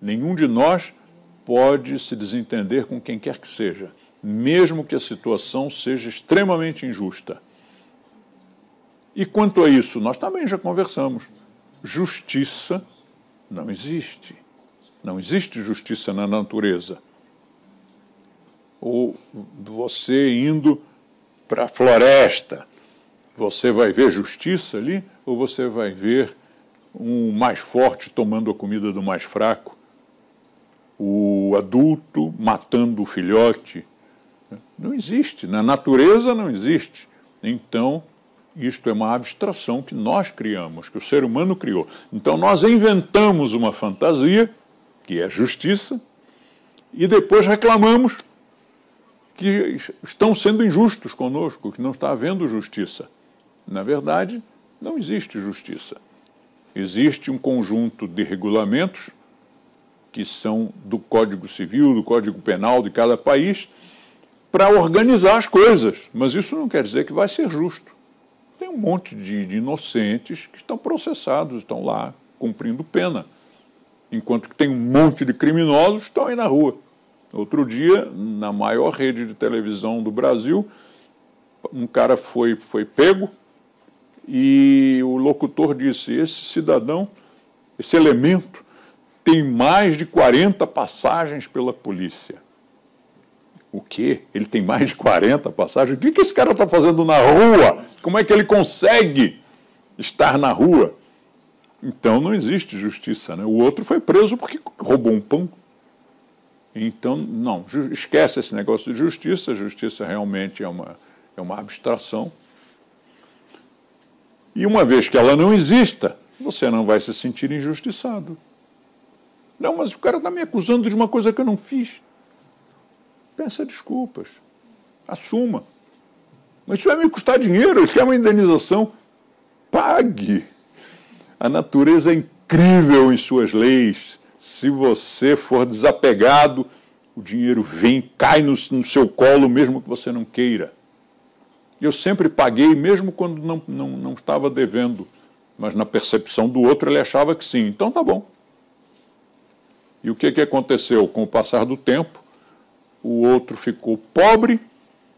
Nenhum de nós pode se desentender com quem quer que seja, mesmo que a situação seja extremamente injusta. E quanto a isso, nós também já conversamos. Justiça não existe. Não existe justiça na natureza. Ou você indo para a floresta, você vai ver justiça ali? Ou você vai ver um mais forte tomando a comida do mais fraco? O adulto matando o filhote? Não existe. Na natureza não existe. Então, isto é uma abstração que nós criamos, que o ser humano criou. Então, nós inventamos uma fantasia, que é justiça, e depois reclamamos que estão sendo injustos conosco, que não está havendo justiça. Na verdade, não existe justiça. Existe um conjunto de regulamentos que são do Código Civil, do Código Penal de cada país, para organizar as coisas. Mas isso não quer dizer que vai ser justo. Tem um monte de, de inocentes que estão processados, estão lá cumprindo pena, enquanto que tem um monte de criminosos que estão aí na rua. Outro dia, na maior rede de televisão do Brasil, um cara foi, foi pego e o locutor disse: esse cidadão, esse elemento, tem mais de 40 passagens pela polícia. O quê? Ele tem mais de 40 passagens? O que, que esse cara está fazendo na rua? Como é que ele consegue estar na rua? Então não existe justiça. Né? O outro foi preso porque roubou um pão. Então, não, esquece esse negócio de justiça. Justiça realmente é uma, é uma abstração. E uma vez que ela não exista, você não vai se sentir injustiçado. Não, mas o cara está me acusando de uma coisa que eu não fiz. Peça desculpas. Assuma. Mas isso vai me custar dinheiro, isso é uma indenização. Pague. A natureza é incrível em suas leis. Se você for desapegado, o dinheiro vem, cai no, no seu colo, mesmo que você não queira. Eu sempre paguei, mesmo quando não, não, não estava devendo. Mas na percepção do outro, ele achava que sim. Então tá bom. E o que, que aconteceu? Com o passar do tempo, o outro ficou pobre,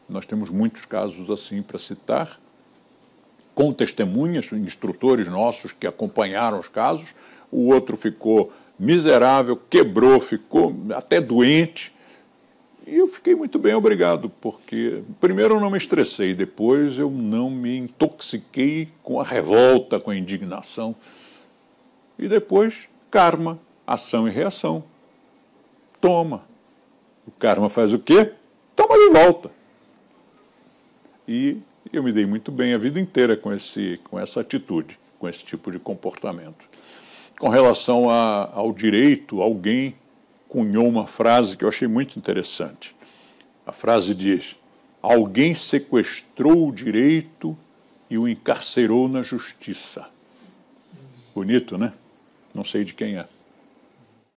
nós temos muitos casos assim para citar, com testemunhas, instrutores nossos que acompanharam os casos, o outro ficou miserável, quebrou, ficou até doente. E eu fiquei muito bem, obrigado, porque primeiro eu não me estressei, depois eu não me intoxiquei com a revolta, com a indignação. E depois, karma, ação e reação. Toma, o karma faz o quê? Toma de volta. E eu me dei muito bem a vida inteira com, esse, com essa atitude, com esse tipo de comportamento. Com relação a, ao direito, alguém cunhou uma frase que eu achei muito interessante. A frase diz: Alguém sequestrou o direito e o encarcerou na justiça. Bonito, né? Não sei de quem é.